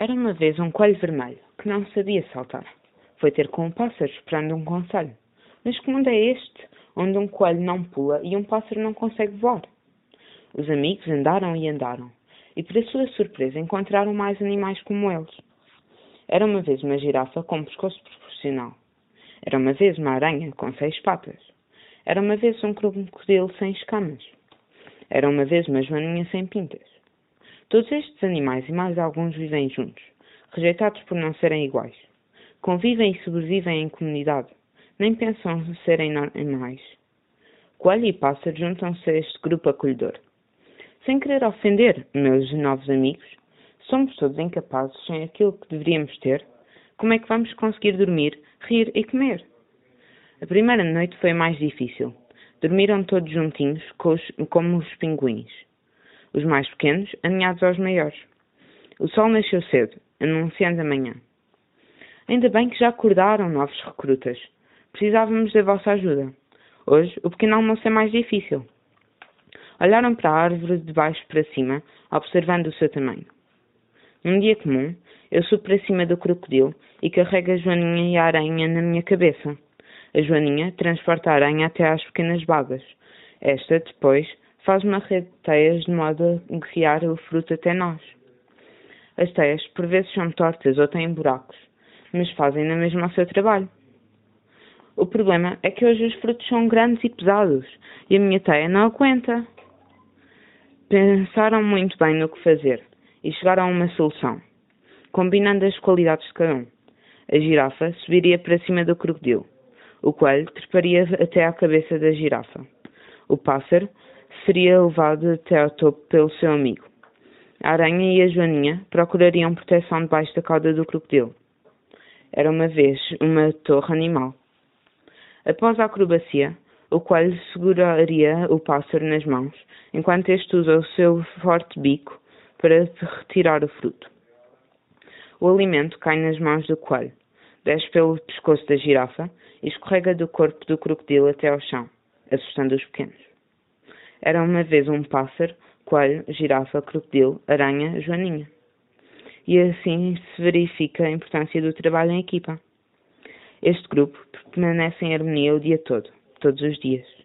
Era uma vez um coelho vermelho que não sabia saltar. Foi ter com um pássaro esperando um conselho. Mas que mundo é este, onde um coelho não pula e um pássaro não consegue voar? Os amigos andaram e andaram, e para sua surpresa encontraram mais animais como eles. Era uma vez uma girafa com um pescoço proporcional. Era uma vez uma aranha com seis patas. Era uma vez um crocodilo sem escamas. Era uma vez uma joaninha sem pintas. Todos estes animais e mais alguns vivem juntos, rejeitados por não serem iguais. Convivem e sobrevivem em comunidade, nem pensam serem animais. Coelho e pássaro juntam-se a este grupo acolhedor. Sem querer ofender, meus novos amigos, somos todos incapazes sem aquilo que deveríamos ter. Como é que vamos conseguir dormir, rir e comer? A primeira noite foi mais difícil. Dormiram todos juntinhos, como os pinguins os mais pequenos aninhados aos maiores. O sol nasceu cedo, anunciando a manhã. Ainda bem que já acordaram novos recrutas. Precisávamos da vossa ajuda. Hoje, o pequeno almoço é mais difícil. Olharam para a árvore de baixo para cima, observando o seu tamanho. Num dia comum, eu subo para cima do crocodilo e carrego a Joaninha e a aranha na minha cabeça. A Joaninha transporta a aranha até às pequenas bagas. Esta, depois, faz uma rede de teias de modo a guiar o fruto até nós. As teias por vezes são tortas ou têm buracos, mas fazem na mesma o seu trabalho. O problema é que hoje os frutos são grandes e pesados e a minha teia não aguenta. Pensaram muito bem no que fazer e chegaram a uma solução, combinando as qualidades de cada um. A girafa subiria para cima do crocodilo. O coelho treparia até à cabeça da girafa. O pássaro seria levado até ao topo pelo seu amigo. A aranha e a joaninha procurariam proteção debaixo da cauda do crocodilo. Era uma vez uma torre animal. Após a acrobacia, o coelho seguraria o pássaro nas mãos, enquanto este usa o seu forte bico para retirar o fruto. O alimento cai nas mãos do coelho, desce pelo pescoço da girafa e escorrega do corpo do crocodilo até ao chão, assustando os pequenos. Era uma vez um pássaro, coelho, girafa, crocodilo, aranha, joaninha. E assim se verifica a importância do trabalho em equipa. Este grupo permanece em harmonia o dia todo, todos os dias.